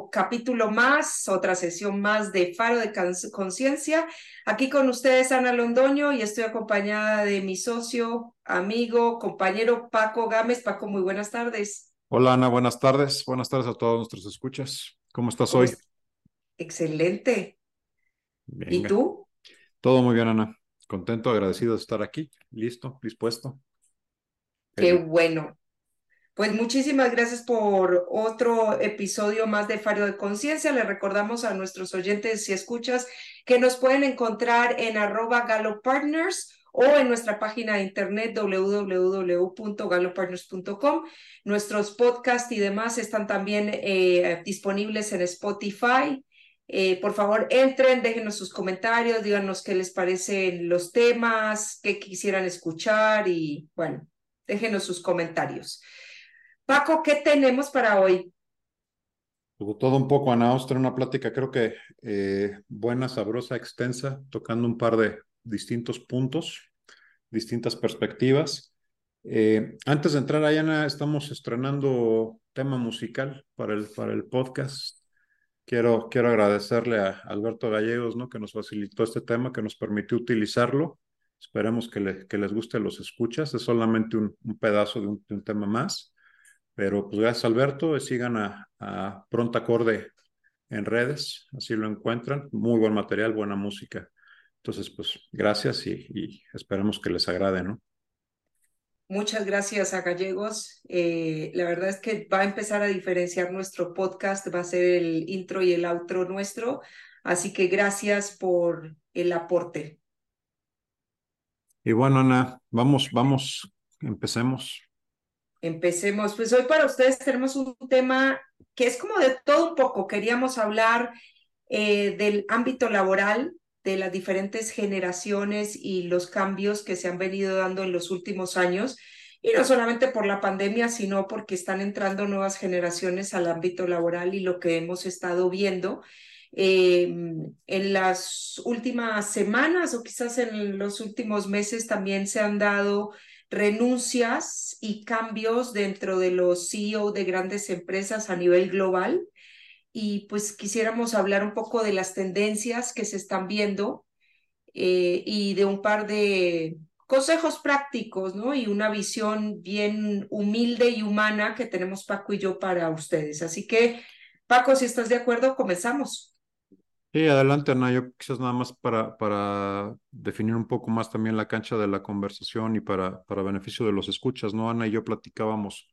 otro capítulo más, otra sesión más de Faro de Conciencia. Aquí con ustedes Ana Londoño y estoy acompañada de mi socio, amigo, compañero Paco Gámez. Paco, muy buenas tardes. Hola Ana, buenas tardes. Buenas tardes a todos nuestros escuchas. ¿Cómo estás hoy? Excelente. ¿Y tú? Todo muy bien, Ana. Contento, agradecido de estar aquí, listo, dispuesto. Qué bueno. Pues muchísimas gracias por otro episodio más de Faro de Conciencia. Le recordamos a nuestros oyentes y escuchas que nos pueden encontrar en arroba galopartners o en nuestra página de internet www.galopartners.com. Nuestros podcasts y demás están también eh, disponibles en Spotify. Eh, por favor, entren, déjenos sus comentarios, díganos qué les parecen los temas, qué quisieran escuchar y bueno, déjenos sus comentarios. Paco, ¿qué tenemos para hoy? Todo un poco, Ana Ostra, una plática creo que eh, buena, sabrosa, extensa, tocando un par de distintos puntos, distintas perspectivas. Eh, antes de entrar, Ana, estamos estrenando tema musical para el, para el podcast. Quiero, quiero agradecerle a Alberto Gallegos, ¿no? que nos facilitó este tema, que nos permitió utilizarlo. Esperemos que, le, que les guste los escuchas. Es solamente un, un pedazo de un tema más. Pero pues gracias Alberto, sigan a, a Pronta Acorde en redes, así lo encuentran. Muy buen material, buena música. Entonces, pues gracias y, y esperemos que les agrade, ¿no? Muchas gracias a Gallegos. Eh, la verdad es que va a empezar a diferenciar nuestro podcast, va a ser el intro y el outro nuestro. Así que gracias por el aporte. Y bueno, Ana, vamos, vamos, empecemos. Empecemos. Pues hoy para ustedes tenemos un tema que es como de todo un poco. Queríamos hablar eh, del ámbito laboral, de las diferentes generaciones y los cambios que se han venido dando en los últimos años. Y no solamente por la pandemia, sino porque están entrando nuevas generaciones al ámbito laboral y lo que hemos estado viendo eh, en las últimas semanas o quizás en los últimos meses también se han dado renuncias y cambios dentro de los CEO de grandes empresas a nivel global. Y pues quisiéramos hablar un poco de las tendencias que se están viendo eh, y de un par de consejos prácticos, ¿no? Y una visión bien humilde y humana que tenemos Paco y yo para ustedes. Así que, Paco, si estás de acuerdo, comenzamos. Sí, adelante, Ana. Yo quizás nada más para, para definir un poco más también la cancha de la conversación y para, para beneficio de los escuchas, ¿no? Ana y yo platicábamos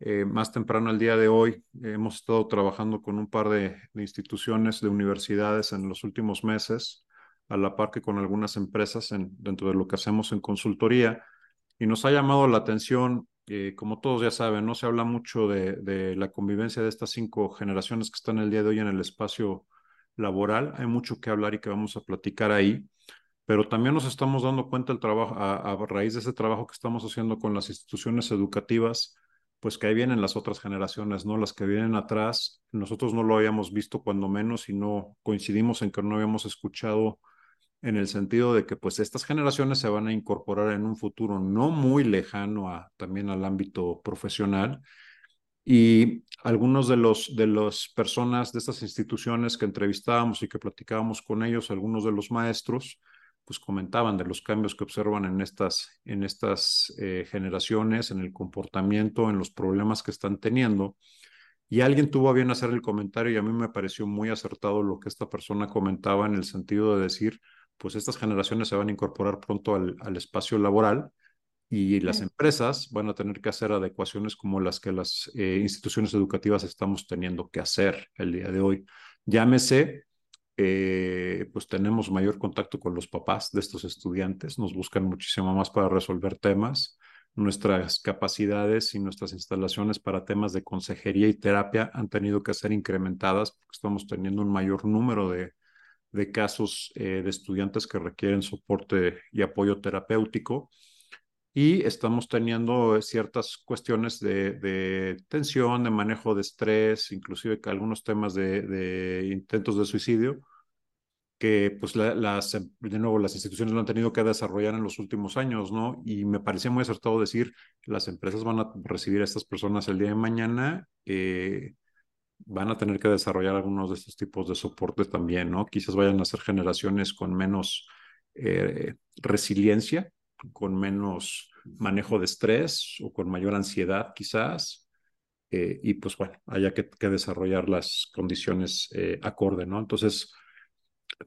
eh, más temprano el día de hoy. hemos estado trabajando con un par de, instituciones, de universidades en los últimos meses, a la par que con algunas empresas en, dentro de lo que hacemos en consultoría. Y nos ha llamado la atención, eh, como todos ya saben, no se habla mucho de, de la convivencia de estas cinco generaciones que están el día de hoy en el espacio laboral. Hay mucho que hablar y que vamos a platicar ahí, pero también nos estamos dando cuenta el trabajo, a, raíz de ese trabajo que estamos haciendo con las instituciones educativas, pues que ahí vienen las otras generaciones, ¿no? Las que vienen atrás, nosotros no lo habíamos visto cuando menos y no coincidimos en que no habíamos escuchado en el sentido de que pues estas generaciones se van a incorporar en un futuro no muy lejano a, también al ámbito profesional y algunos de los de las personas de estas instituciones que entrevistábamos y que platicábamos con ellos, algunos de los maestros, pues comentaban de los cambios que observan en estas, en estas eh, generaciones, en el comportamiento, en los problemas que están teniendo. Y alguien tuvo a bien hacer el comentario y a mí me pareció muy acertado lo que esta persona comentaba en el sentido de decir, pues estas generaciones se van a incorporar pronto al, al espacio laboral y las empresas van a tener que hacer adecuaciones como las que las eh, instituciones educativas estamos teniendo que hacer el día de hoy. Llámese, eh, pues tenemos mayor contacto con los papás de estos estudiantes, nos buscan muchísimo más para resolver temas. Nuestras capacidades y nuestras instalaciones para temas de consejería y terapia han tenido que ser incrementadas porque estamos teniendo un mayor número de, de casos eh, de estudiantes que requieren soporte y apoyo terapéutico y estamos teniendo ciertas cuestiones de, tensión, de manejo de estrés, inclusive algunos temas de, intentos de suicidio, que pues las, de nuevo las instituciones lo han tenido que desarrollar en los últimos años, ¿no? Y me parecía muy acertado decir, las empresas van a recibir a estas personas el día de mañana, eh, van a tener que desarrollar algunos de estos tipos de soporte también, ¿no? Quizás vayan a ser generaciones con menos eh, resiliencia, con menos manejo de estrés o con mayor ansiedad quizás. Eh, y pues bueno, haya que, desarrollar las condiciones eh, acorde, ¿no? Entonces,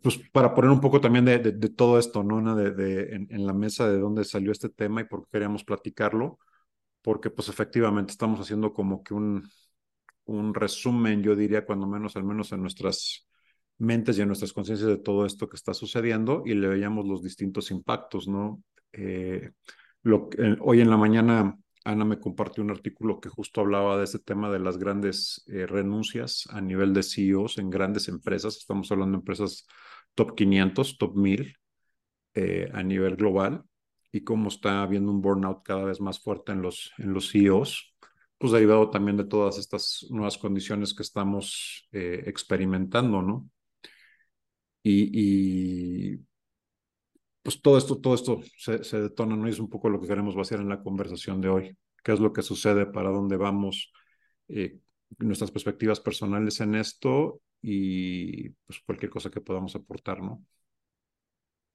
pues para poner un poco también de, todo esto, ¿no? De en, en, la mesa de dónde salió este tema y por qué queríamos platicarlo, porque pues efectivamente estamos haciendo como que un, un resumen, yo diría, cuando menos, al menos en nuestras mentes y en nuestras conciencias de todo esto que está sucediendo y le veíamos los distintos impactos, ¿no? Eh, eh, hoy en la mañana Ana me compartió un artículo que justo hablaba de ese tema de las grandes eh, renuncias a nivel de CEOs en grandes empresas. Estamos hablando de empresas top 500, top 1000 a nivel global y cómo está habiendo un burnout cada vez más fuerte en los, en los CEOs pues derivado también de todas estas nuevas condiciones que estamos experimentando, ¿no? Y, pues todo esto, todo esto se, se, detona, ¿no? Y es un poco lo que queremos vaciar en la conversación de hoy. ¿Qué es lo que sucede? ¿Para dónde vamos? Eh, nuestras perspectivas personales en esto y pues cualquier cosa que podamos aportar, ¿no?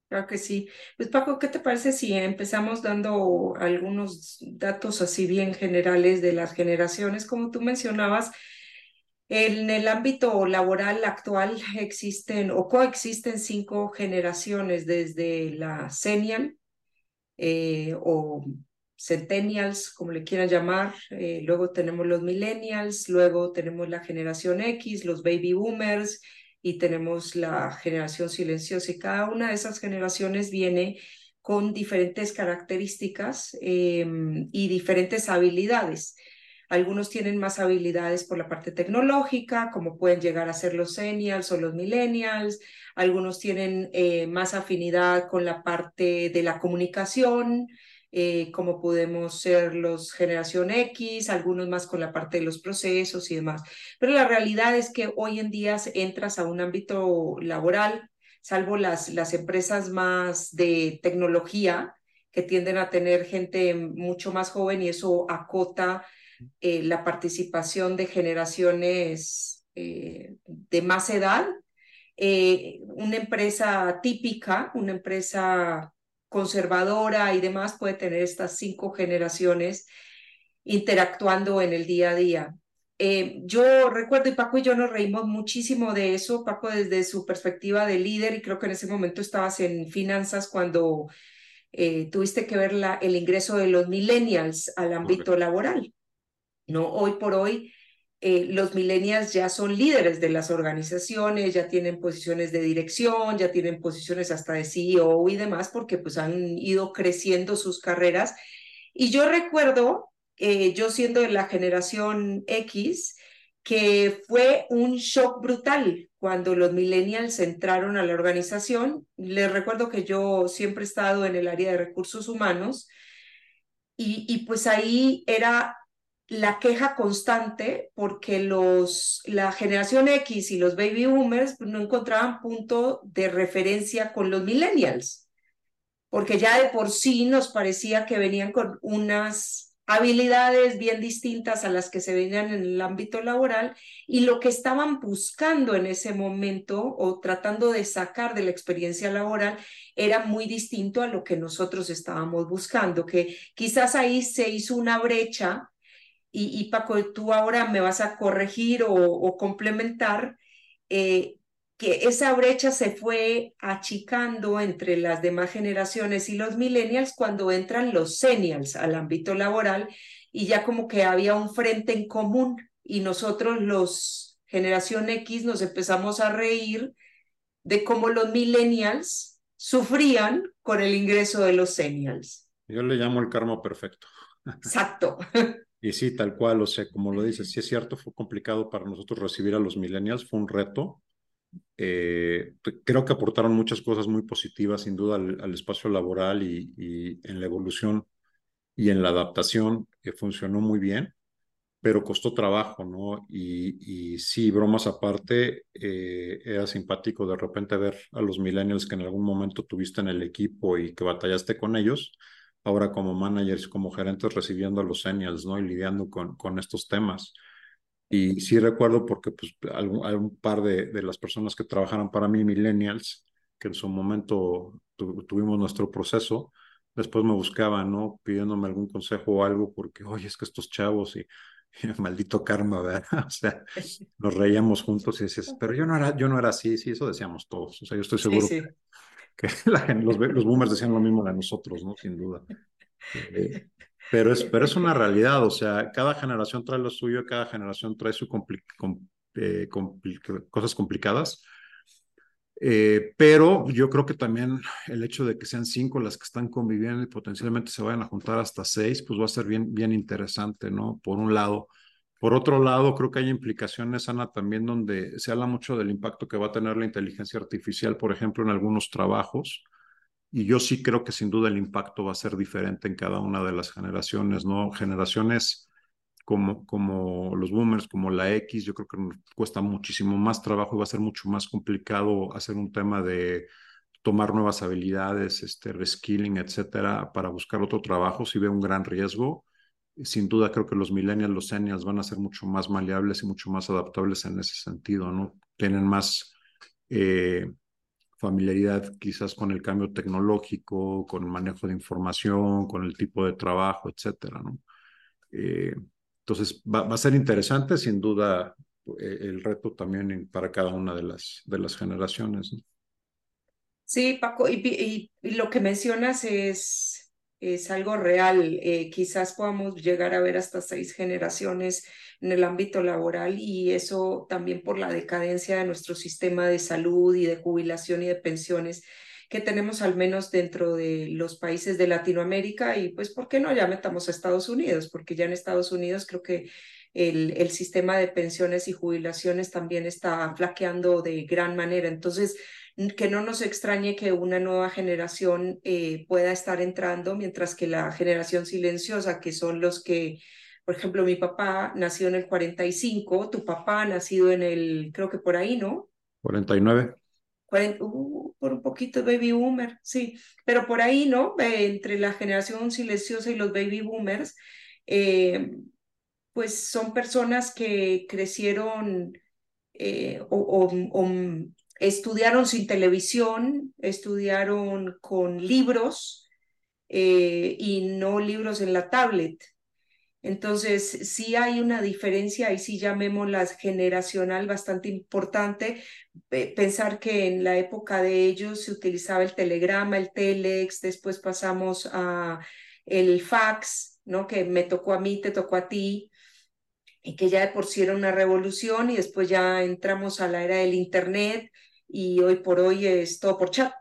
Claro que sí. Pues Paco, ¿qué te parece si empezamos dando algunos datos así bien generales de las generaciones? Como tú mencionabas, en el ámbito laboral actual existen o coexisten cinco generaciones, desde la senial eh, o centennials, como le quieran llamar, eh, luego tenemos los millennials, luego tenemos la generación X, los baby boomers, y tenemos la generación silenciosa y cada una de esas generaciones viene con diferentes características em, y diferentes habilidades. Algunos tienen más habilidades por la parte tecnológica, como pueden llegar a ser los senials o los millennials. Algunos tienen eh, más afinidad con la parte de la comunicación, eh, como podemos ser los generación X, algunos más con la parte de los procesos y demás. Pero la realidad es que hoy en día entras a un ámbito laboral, salvo las, las empresas más de tecnología, que tienden a tener gente mucho más joven y eso acota eh, la participación de generaciones eh, de más edad. una empresa típica, una empresa conservadora y demás puede tener estas cinco generaciones interactuando en el día a día. Eh, yo recuerdo, y Paco y yo nos reímos muchísimo de eso, Paco desde su perspectiva de líder, y creo que en ese momento estabas en finanzas cuando eh, tuviste que ver la, el ingreso de los millennials al ámbito laboral. ¿No? Hoy por hoy, eh, los millennials ya son líderes de las organizaciones, ya tienen posiciones de dirección, ya tienen posiciones hasta de CEO y demás, porque pues han ido creciendo sus carreras. Y yo recuerdo, eh, yo siendo de la generación X, que fue un shock brutal cuando los millennials entraron a la organización. Les recuerdo que yo siempre he estado en el área de recursos humanos y, y pues ahí era la queja constante porque los, la generación X y los baby boomers no encontraban punto de referencia con los millennials, porque ya de por sí nos parecía que venían con unas habilidades bien distintas a las que se venían en el ámbito laboral y lo que estaban buscando en ese momento o tratando de sacar de la experiencia laboral era muy distinto a lo que nosotros estábamos buscando, que quizás ahí se hizo una brecha y, Paco, tú ahora me vas a corregir o, complementar, eh, que esa brecha se fue achicando entre las demás generaciones y los millennials cuando entran los senials al ámbito laboral y ya como que había un frente en común y nosotros los generación X nos empezamos a reír de cómo los millennials sufrían con el ingreso de los senials. Yo le llamo el karma perfecto. Exacto. Y sí, tal cual, o sea, como lo dices, sí es cierto, fue complicado para nosotros recibir a los millennials, fue un reto. Eh, creo que aportaron muchas cosas muy positivas, sin duda, al, espacio laboral y, y, en la evolución y en la adaptación, que funcionó muy bien, pero costó trabajo, ¿no? Y, y sí, bromas aparte, eh, era simpático de repente ver a los millennials que en algún momento tuviste en el equipo y que batallaste con ellos ahora como managers, como gerentes recibiendo a los seniors, ¿no? Y lidiando con, con estos temas. Y sí recuerdo porque pues algún, un par de, de, las personas que trabajaron para mí, millennials, que en su momento tuvimos nuestro proceso, después me buscaban, ¿no? Pidiéndome algún consejo o algo porque, oye, es que estos chavos y, maldito karma, ¿verdad? o sea, nos reíamos juntos y decías, pero yo no era, yo no era así, sí, eso decíamos todos. O sea, yo estoy seguro que, la, los, los boomers decían lo mismo de nosotros, ¿no? Sin duda. Eh, pero es, pero es una realidad, o sea, cada generación trae lo suyo, cada generación trae sus eh, cosas complicadas. Eh, pero yo creo que también el hecho de que sean cinco las que están conviviendo y potencialmente se vayan a juntar hasta seis, pues va a ser bien, bien interesante, ¿no? Por un lado. Por otro lado, creo que hay implicaciones, Ana, también donde se habla mucho del impacto que va a tener la inteligencia artificial, por ejemplo, en algunos trabajos. Y yo sí creo que sin duda el impacto va a ser diferente en cada una de las generaciones, ¿no? Generaciones como, como los boomers, como la X, yo creo que nos cuesta muchísimo más trabajo y va a ser mucho más complicado hacer un tema de tomar nuevas habilidades, este, reskilling, etcétera, para buscar otro trabajo, si ve un gran riesgo. Sin duda creo que los millennials, los seniors van a ser mucho más maleables y mucho más adaptables en ese sentido, ¿no? Tienen más eh, familiaridad quizás con el cambio tecnológico, con el manejo de información, con el tipo de trabajo, etcétera, ¿no? Eh, entonces, va, a ser interesante, sin duda, eh, el reto también para cada una de las, de las generaciones. ¿no? Sí, Paco, y, lo que mencionas es, es algo real. Eh, quizás podamos llegar a ver hasta seis generaciones en el ámbito laboral y eso también por la decadencia de nuestro sistema de salud y de jubilación y de pensiones que tenemos al menos dentro de los países de Latinoamérica y pues, ¿por qué no ya metamos a Estados Unidos? Porque ya en Estados Unidos creo que el, el sistema de pensiones y jubilaciones también está flaqueando de gran manera. Entonces, que no nos extrañe que una nueva generación eh, pueda estar entrando, mientras que la generación silenciosa, que son los que por ejemplo, mi papá nació en el 45, tu papá nacido en el, creo que por ahí, ¿no? 49. uh, por un poquito baby boomer, sí, pero por ahí, ¿no? entre la generación silenciosa y los baby boomers, eh, pues son personas que crecieron eh, o, estudiaron sin televisión, estudiaron con libros eh, y no libros en la tablet. Entonces, sí hay una diferencia, y sí llamémosla generacional bastante importante. Pensar que en la época de ellos se utilizaba el telegrama, el telex, después pasamos a el fax, ¿no? Que me tocó a mí, te tocó a ti, y que ya de por sí era una revolución, y después ya entramos a la era del Internet, y hoy por hoy es todo por chat.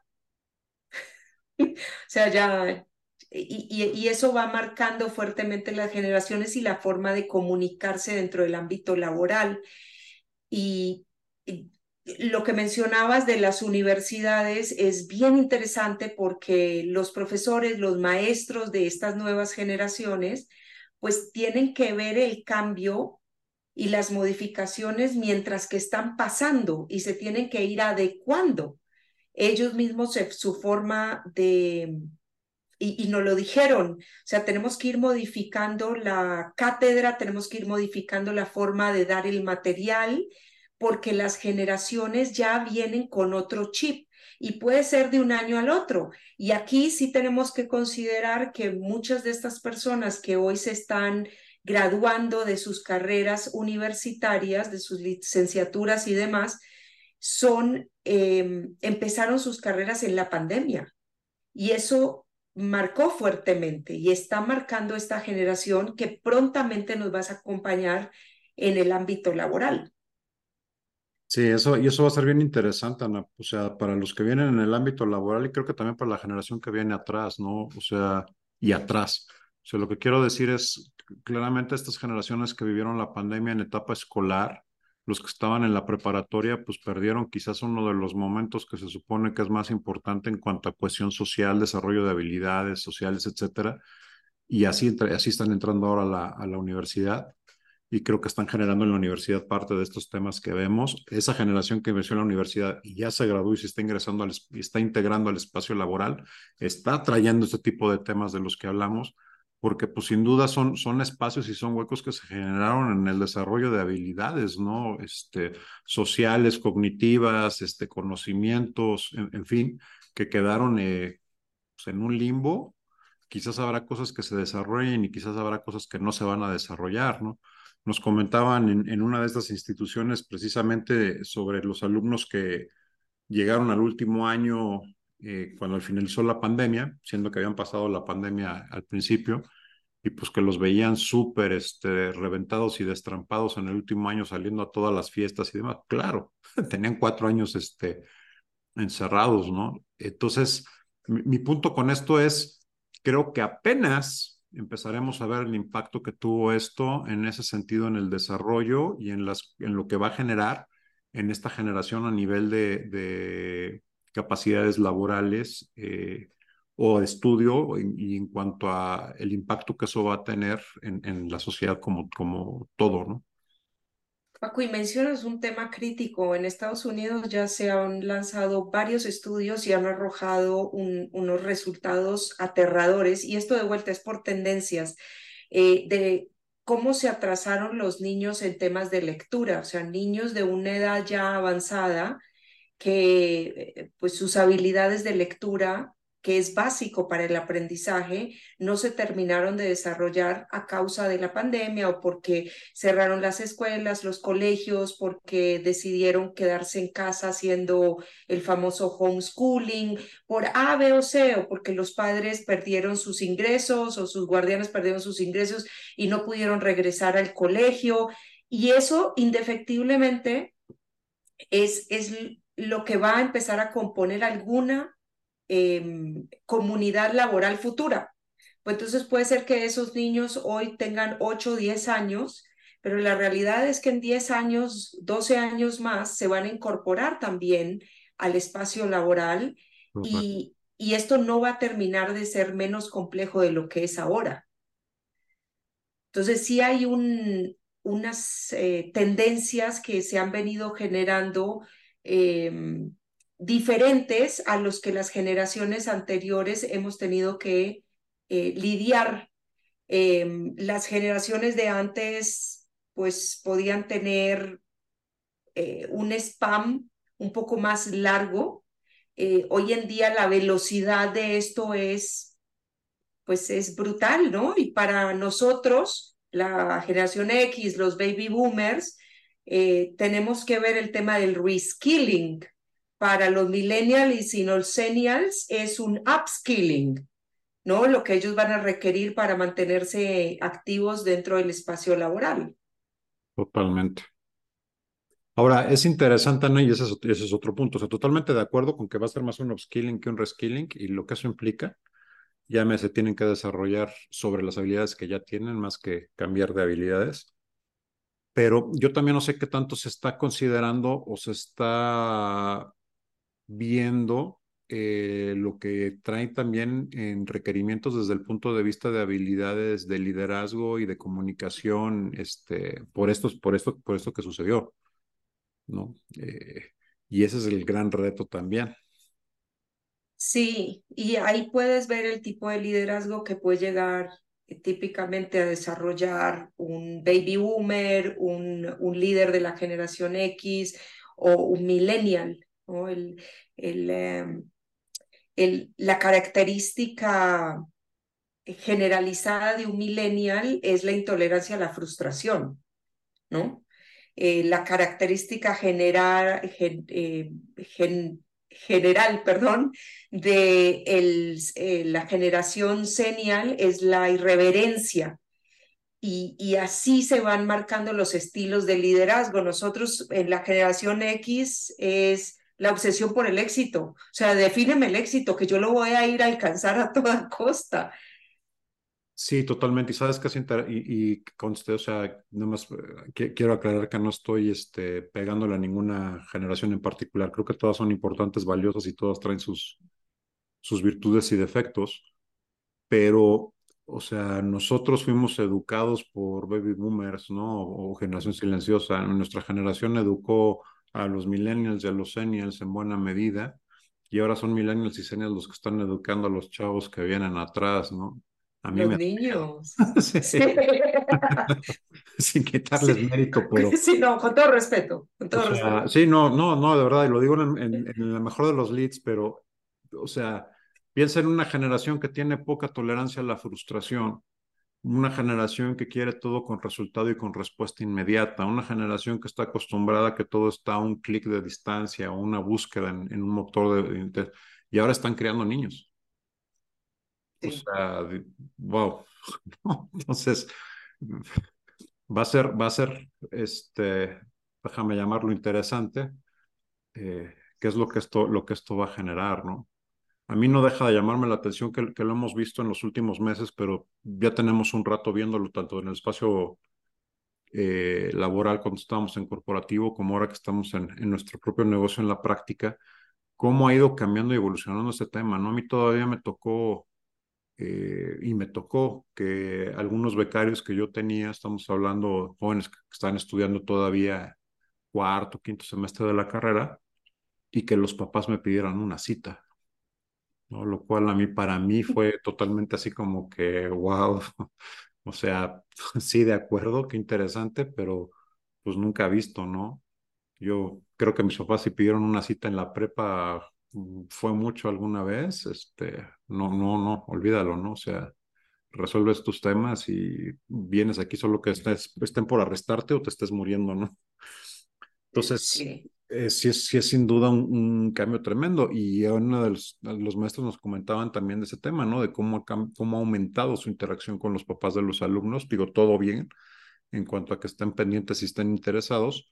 o sea, ya y, eso va marcando fuertemente las generaciones y la forma de comunicarse dentro del ámbito laboral. Y, lo que mencionabas de las universidades es bien interesante porque los profesores, los maestros de estas nuevas generaciones, pues tienen que ver el cambio y las modificaciones mientras que están pasando y se tienen que ir adecuando ellos mismos su forma de, y, nos lo dijeron, o sea, tenemos que ir modificando la cátedra, tenemos que ir modificando la forma de dar el material, porque las generaciones ya vienen con otro chip y puede ser de un año al otro. Y aquí sí tenemos que considerar que muchas de estas personas que hoy se están graduando de sus carreras universitarias, de sus licenciaturas y demás, son, em, empezaron sus carreras en la pandemia. Y eso marcó fuertemente y está marcando esta generación que prontamente nos vas a acompañar en el ámbito laboral. Sí, eso, y eso va a ser bien interesante, Ana. O sea, para los que vienen en el ámbito laboral y creo que también para la generación que viene atrás, ¿no? O sea, y atrás. O sea, lo que quiero decir es, claramente estas generaciones que vivieron la pandemia en etapa escolar, los que estaban en la preparatoria, pues perdieron quizás uno de los momentos que se supone que es más importante en cuanto a cohesión social, desarrollo de habilidades sociales, etcétera. Y así, así están entrando ahora a la, a la universidad y creo que están generando en la universidad parte de estos temas que vemos. Esa generación que ingresó en la universidad y ya se graduó y se está ingresando y está integrando al espacio laboral, está trayendo este tipo de temas de los que hablamos porque pues sin duda son, son espacios y son huecos que se generaron en el desarrollo de habilidades, ¿no? Este, sociales, cognitivas, este, conocimientos, en, fin, que quedaron eh, pues, en un limbo. Quizás habrá cosas que se desarrollen y quizás habrá cosas que no se van a desarrollar, ¿no? Nos comentaban en, en una de estas instituciones precisamente sobre los alumnos que llegaron al último año eh, cuando finalizó la pandemia, siendo que habían pasado la pandemia al principio, y pues que los veían súper este, reventados y destrampados en el último año saliendo a todas las fiestas y demás. Claro, tenían cuatro años este, encerrados, ¿no? Entonces, mi, mi punto con esto es, creo que apenas empezaremos a ver el impacto que tuvo esto en ese sentido en el desarrollo y en, las, en lo que va a generar en esta generación a nivel de, de capacidades laborales eh, o de estudio y, en cuanto a el impacto que eso va a tener en, en la sociedad como, como todo, ¿no? Paco, y mencionas un tema crítico. En Estados Unidos ya se han lanzado varios estudios y han arrojado un, unos resultados aterradores, y esto de vuelta es por tendencias, eh, de cómo se atrasaron los niños en temas de lectura, o sea, niños de una edad ya avanzada que eh, pues sus habilidades de lectura que es básico para el aprendizaje, no se terminaron de desarrollar a causa de la pandemia o porque cerraron las escuelas, los colegios, porque decidieron quedarse en casa haciendo el famoso homeschooling, por A, B o C, o porque los padres perdieron sus ingresos o sus guardianes perdieron sus ingresos y no pudieron regresar al colegio. Y eso indefectiblemente es, es lo que va a empezar a componer alguna em, comunidad laboral futura. Pues entonces puede ser que esos niños hoy tengan 8 o 10 años, pero la realidad es que en 10 años, 12 años más, se van a incorporar también al espacio laboral y, y esto no va a terminar de ser menos complejo de lo que es ahora. Entonces sí hay un, unas eh, tendencias que se han venido generando Em, diferentes a los que las generaciones anteriores hemos tenido que eh, lidiar. Em, las generaciones de antes pues podían tener eh, un spam un poco más largo. Eh, hoy en día la velocidad de esto es pues es brutal, ¿no? Y para nosotros, la generación X, los baby boomers, eh, tenemos que ver el tema del reskilling. Para los millennials y senials es un upskilling, ¿no? Lo que ellos van a requerir para mantenerse activos dentro del espacio laboral. Totalmente. Ahora, es interesante, ¿no? Y ese es, ese es otro punto. O sea, totalmente de acuerdo con que va a ser más un upskilling que un reskilling y lo que eso implica. Ya me se tienen que desarrollar sobre las habilidades que ya tienen más que cambiar de habilidades pero yo también no sé qué tanto se está considerando o se está viendo eh, lo que trae también en requerimientos desde el punto de vista de habilidades de liderazgo y de comunicación, este, por esto, por esto, por esto que sucedió, ¿no? Eh, y ese es el gran reto también. Sí, y ahí puedes ver el tipo de liderazgo que puede llegar típicamente a desarrollar un baby boomer, un, un líder de la generación X o un millennial. El, el, em, el, la característica generalizada de un millennial es la intolerancia a la frustración, ¿no? Eh, la característica general, eh, general, perdón, de el, eh, la generación senial es la irreverencia. Y, y, así se van marcando los estilos de liderazgo. Nosotros en la generación X es la obsesión por el éxito. O sea, defíneme el éxito, que yo lo voy a ir a alcanzar a toda costa. Sí, totalmente. Y sabes que y, y conste, o sea, nada más eh, quiero aclarar que no estoy este, pegándole a ninguna generación en particular. Creo que todas son importantes, valiosas y todas traen sus, sus virtudes y defectos. Pero, o sea, nosotros fuimos educados por baby boomers, ¿no? O, generación silenciosa. Nuestra generación educó a los millennials y a los seniors en buena medida. Y ahora son millennials y seniors los que están educando a los chavos que vienen atrás, ¿no? A mí Los me niños. sí. Sin quitarles Sí. mérito, pero Sí, no, con todo respeto, con O todo sea, respeto. sí, no, no, no, de verdad, y lo digo en, en, en la mejor de los leads, pero, o sea, piensa en una generación que tiene poca tolerancia a la frustración, una generación que quiere todo con resultado y con respuesta inmediata, una generación que está acostumbrada a que todo está a un clic de distancia o una búsqueda en, en un motor de, de, y ahora están creando niños. Sí. O sea, wow. Entonces, va a ser, va a ser, este, déjame llamarlo interesante, eh, qué es lo que esto, lo que esto va a generar, ¿no? A mí no deja de llamarme la atención que, que lo hemos visto en los últimos meses, pero ya tenemos un rato viéndolo tanto en el espacio eh, laboral cuando estábamos en corporativo como ahora que estamos en, en nuestro propio negocio en la práctica, cómo ha ido cambiando y evolucionando este tema, ¿no? A mí todavía me tocó eh, y me tocó que algunos becarios que yo tenía, estamos hablando jóvenes que están estudiando todavía cuarto, quinto semestre de la carrera, y que los papás me pidieran una cita, ¿no? Lo cual a mí, para mí fue totalmente así como que, wow, o sea, sí, de acuerdo, qué interesante, pero pues nunca he visto, ¿no? Yo creo que mis papás si pidieron una cita en la prepa fue mucho alguna vez, este, no, no, no, olvídalo, ¿no? O sea, resuelves tus temas y vienes aquí solo que estés, estén por arrestarte o te estés muriendo, ¿no? Entonces, Sí. eh, sí, es, sí es sin duda un, un cambio tremendo y uno de los, los maestros nos comentaban también de ese tema, ¿no? De cómo cómo ha aumentado su interacción con los papás de los alumnos, digo, todo bien en cuanto a que estén pendientes y estén interesados,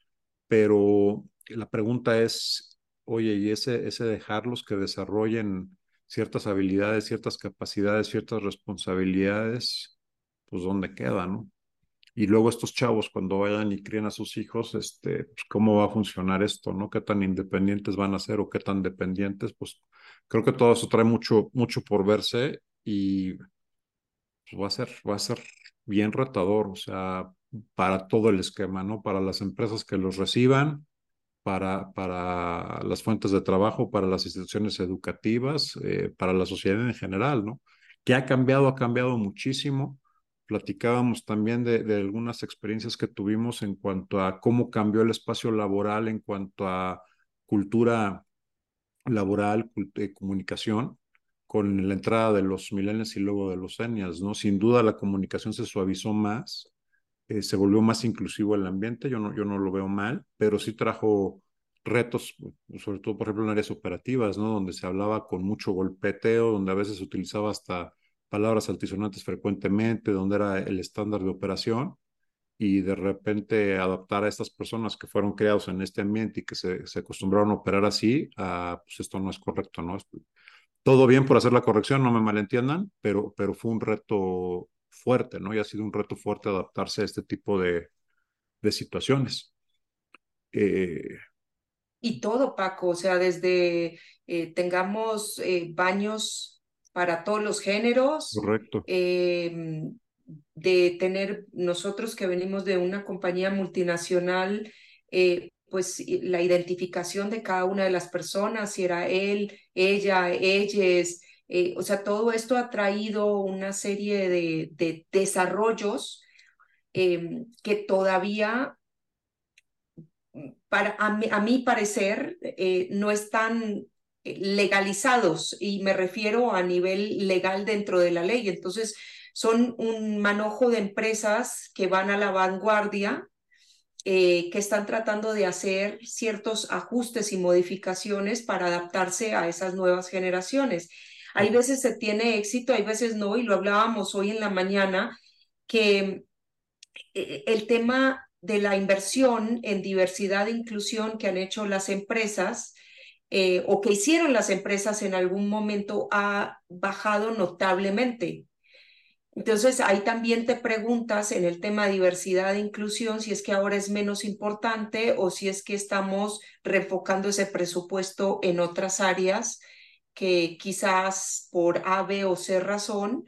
pero la pregunta es, oye, ¿y ese, ese dejarlos que desarrollen ciertas habilidades, ciertas capacidades, ciertas responsabilidades, pues dónde queda, ¿no? Y luego estos chavos cuando vayan y críen a sus hijos, este, pues, ¿cómo va a funcionar esto, no? ¿Qué tan independientes van a ser o qué tan dependientes? Pues creo que todo eso trae mucho, mucho por verse y pues, va a ser, va a ser bien retador, o sea, para todo el esquema, ¿no? Para las empresas que los reciban, para, para las fuentes de trabajo, para las instituciones educativas, eh, para la sociedad en general, ¿no? ¿Qué ha cambiado? Ha cambiado muchísimo. Platicábamos también de, de algunas experiencias que tuvimos en cuanto a cómo cambió el espacio laboral, en cuanto a cultura laboral, cult- eh, comunicación, con la entrada de los millennials y luego de los zennials, ¿no? Sin duda la comunicación se suavizó más, eh, se volvió más inclusivo el ambiente, yo no, yo no lo veo mal, pero sí trajo retos, sobre todo, por ejemplo, en áreas operativas, ¿no? Donde se hablaba con mucho golpeteo, donde a veces se utilizaba hasta palabras altisonantes frecuentemente, donde era el estándar de operación, y de repente adaptar a estas personas que fueron creados en este ambiente y que se, se acostumbraron a operar así, a, pues esto no es correcto, ¿no? Todo bien por hacer la corrección, no me malentiendan, pero, pero fue un reto fuerte, ¿no? Y ha sido un reto fuerte adaptarse a este tipo de, de situaciones. Eh, Y todo, Paco, o sea, desde eh, tengamos eh, baños para todos los géneros, correcto. eh, de tener nosotros que venimos de una compañía multinacional, eh, pues la identificación de cada una de las personas, si era él, ella, ellas, eh, o sea, todo esto ha traído una serie de, de desarrollos eh, que todavía para, a, mi, parecer, eh, no están legalizados y me refiero a nivel legal dentro de la ley. Entonces, son un manojo de empresas que van a la vanguardia, eh, que están tratando de hacer ciertos ajustes y modificaciones para adaptarse a esas nuevas generaciones. Hay veces se tiene éxito, hay veces no, y lo hablábamos hoy en la mañana, que eh, el tema de la inversión en diversidad e inclusión que han hecho las empresas eh, o que hicieron las empresas en algún momento ha bajado notablemente. Entonces, ahí también te preguntas en el tema de diversidad e inclusión si es que ahora es menos importante o si es que estamos reenfocando ese presupuesto en otras áreas que quizás por A, B o C razón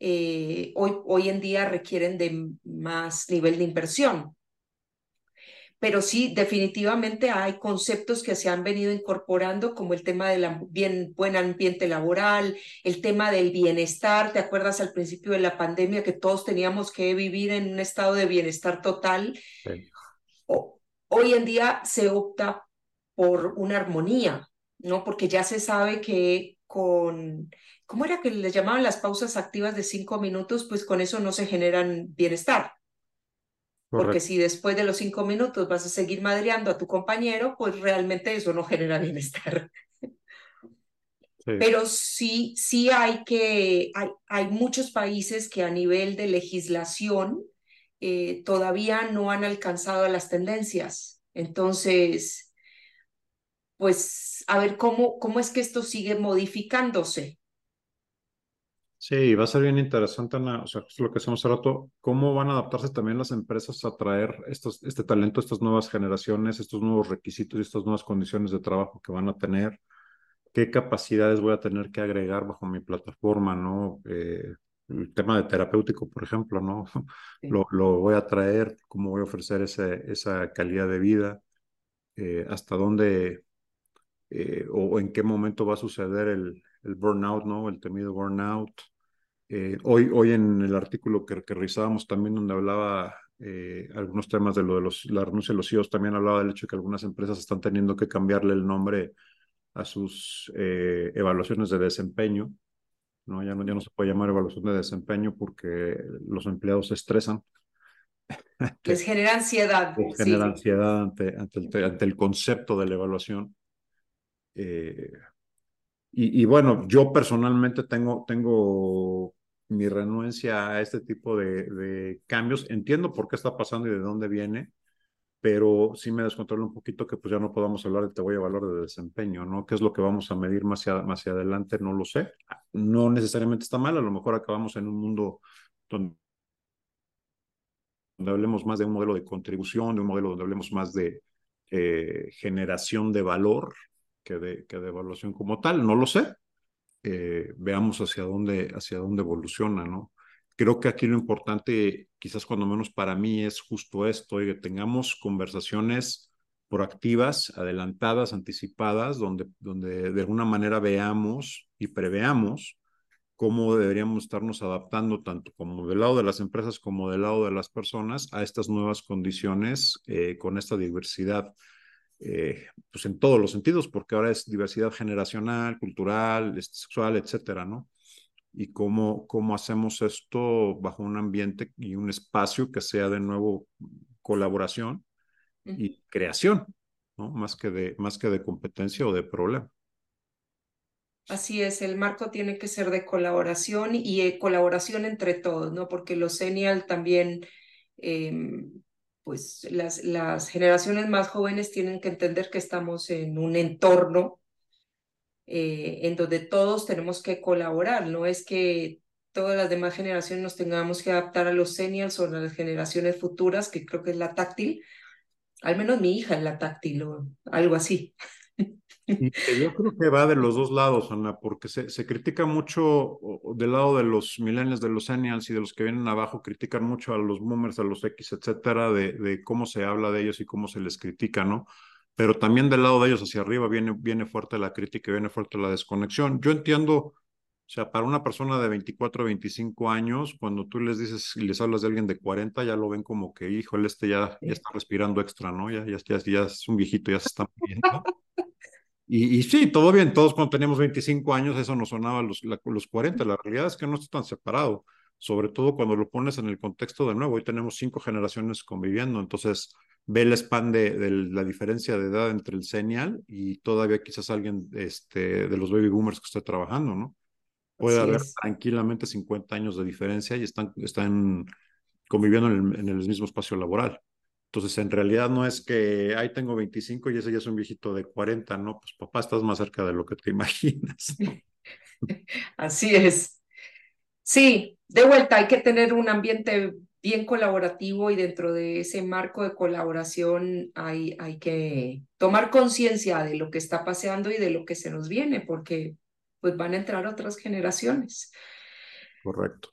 eh, hoy, hoy en día requieren de más nivel de inversión. pero sí, definitivamente hay conceptos que se han venido incorporando, como el tema del bien, buen ambiente laboral, el tema del bienestar. ¿Te acuerdas al principio de la pandemia que todos teníamos que vivir en un estado de bienestar total? hoy en día se opta por una armonía, ¿no? Porque ya se sabe que con, ¿cómo era que les llamaban las pausas activas de cinco minutos? Pues con eso no se generan bienestar. Porque si después de los cinco minutos vas a seguir madreando a tu compañero, pues realmente eso no genera bienestar. Pero sí, sí hay que, hay, hay, muchos países que a nivel de legislación eh, todavía no han alcanzado las tendencias. Entonces, pues a ver cómo, cómo es que esto sigue modificándose. Sí, va a ser bien interesante, Ana, o sea, es lo que hacemos hace rato, cómo van a adaptarse también las empresas a traer estos, este talento, estas nuevas generaciones, estos nuevos requisitos y estas nuevas condiciones de trabajo que van a tener, qué capacidades voy a tener que agregar bajo mi plataforma, ¿no? Eh, el tema de terapéutico, por ejemplo, ¿no? Lo, lo, voy a traer, cómo voy a ofrecer ese, esa calidad de vida, eh, hasta dónde eh, o, en qué momento va a suceder el, el burnout, ¿no? El temido burnout. Eh, hoy, hoy en el artículo que, que revisábamos también donde hablaba eh, algunos temas de lo de los, la renuncia de los CEOs, también hablaba del hecho de que algunas empresas están teniendo que cambiarle el nombre a sus eh, evaluaciones de desempeño. ¿no? Ya, no, ya no se puede llamar evaluación de desempeño porque los empleados se estresan. Les genera ansiedad. Les genera ansiedad ante, ante, el, ante el concepto de la evaluación. Eh, y, bueno, yo personalmente tengo, tengo mi renuencia a este tipo de, cambios. Entiendo por qué está pasando y de dónde viene, pero sí me descontrola un poquito que pues ya no podamos hablar de te voy a valor de desempeño, ¿no? ¿Qué es lo que vamos a medir más hacia, más adelante? No lo sé. No necesariamente está mal, a lo mejor acabamos en un mundo donde donde hablemos más de un modelo de contribución, de un modelo donde hablemos más de eh, generación de valor que de, que de evaluación como tal, no lo sé. Eh, veamos hacia dónde, hacia dónde evoluciona, ¿no? Creo que aquí lo importante, quizás cuando menos para mí, es justo esto, que tengamos conversaciones proactivas, adelantadas, anticipadas, donde, donde de alguna manera veamos y preveamos cómo deberíamos estarnos adaptando, tanto como del lado de las empresas como del lado de las personas, a estas nuevas condiciones eh, con esta diversidad eh, pues en todos los sentidos, porque ahora es diversidad generacional, cultural, este, sexual, etcétera, ¿no? Y cómo, cómo hacemos esto bajo un ambiente y un espacio que sea de nuevo colaboración y creación, ¿no? Más que de, más que de competencia o de problema. Así es, el marco tiene que ser de colaboración y eh, colaboración entre todos, ¿no? Porque los senial también eh, pues las, las generaciones más jóvenes tienen que entender que estamos en un entorno eh, en donde todos tenemos que colaborar, no es que todas las demás generaciones nos tengamos que adaptar a los seniors o a las generaciones futuras, que creo que es la táctil, al menos mi hija es la táctil o algo así. Yo creo que va de los dos lados, Ana, porque se, critica mucho del lado de los millennials, de los senials y de los que vienen abajo, critican mucho a los boomers, a los X, etcétera, de, de cómo se habla de ellos y cómo se les critica, ¿no? Pero también del lado de ellos hacia arriba viene, viene fuerte la crítica, viene fuerte la desconexión. Yo entiendo, o sea, para una persona de 24 o 25 años, cuando tú les dices y les hablas de alguien de 40, ya lo ven como que, híjole, este ya, ya está respirando extra, ¿no? Ya, ya, ya, ya es un viejito, ya se está muriendo. Y, y, sí, todo bien, todos cuando teníamos 25 años eso nos sonaba a los, los 40, la realidad es que no está tan separado, sobre todo cuando lo pones en el contexto de nuevo, hoy tenemos cinco generaciones conviviendo, entonces ve el span de, de la diferencia de edad entre el senial y todavía quizás alguien este, de los baby boomers que esté trabajando, ¿no? Puede Así haber es. tranquilamente 50 años de diferencia y están, están conviviendo en el, en el mismo espacio laboral. Entonces, en realidad no es que, ahí tengo 25 y ese ya es un viejito de 40, no, pues papá, estás más cerca de lo que te imaginas. Así es. Sí, de vuelta, hay que tener un ambiente bien colaborativo y dentro de ese marco de colaboración hay, hay que tomar conciencia de lo que está pasando y de lo que se nos viene, porque pues van a entrar otras generaciones. Correcto.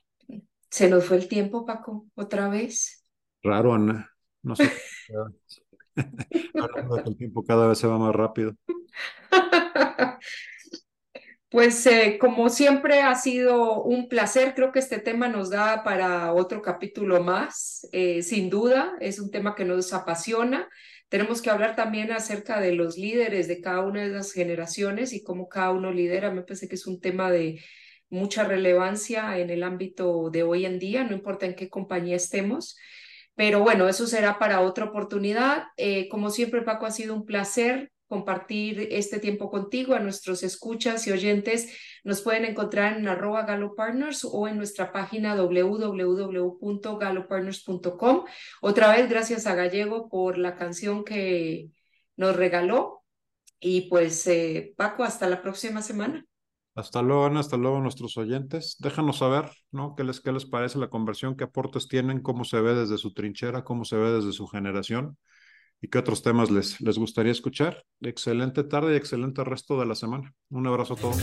Se nos fue el tiempo, Paco, otra vez. Raro, Ana. No sé. el tiempo cada vez se va más rápido. Pues eh, como siempre ha sido un placer, creo que este tema nos da para otro capítulo más, eh, sin duda, es un tema que nos apasiona. Tenemos que hablar también acerca de los líderes de cada una de las generaciones y cómo cada uno lidera. Me parece que es un tema de mucha relevancia en el ámbito de hoy en día, no importa en qué compañía estemos. Pero bueno, eso será para otra oportunidad. Eh, como siempre, Paco, ha sido un placer compartir este tiempo contigo. A nuestros escuchas y oyentes nos pueden encontrar en arroba galopartners o en nuestra página www.galopartners.com. Otra vez, gracias a Gallego por la canción que nos regaló. Y pues, eh, Paco, hasta la próxima semana. Hasta luego, Ana, hasta luego nuestros oyentes. Déjanos saber, ¿no? ¿Qué les, qué les parece la conversión? ¿Qué aportes tienen? ¿Cómo se ve desde su trinchera? ¿Cómo se ve desde su generación? y qué otros temas les, les gustaría escuchar. Excelente tarde y excelente resto de la semana. Un abrazo a todos.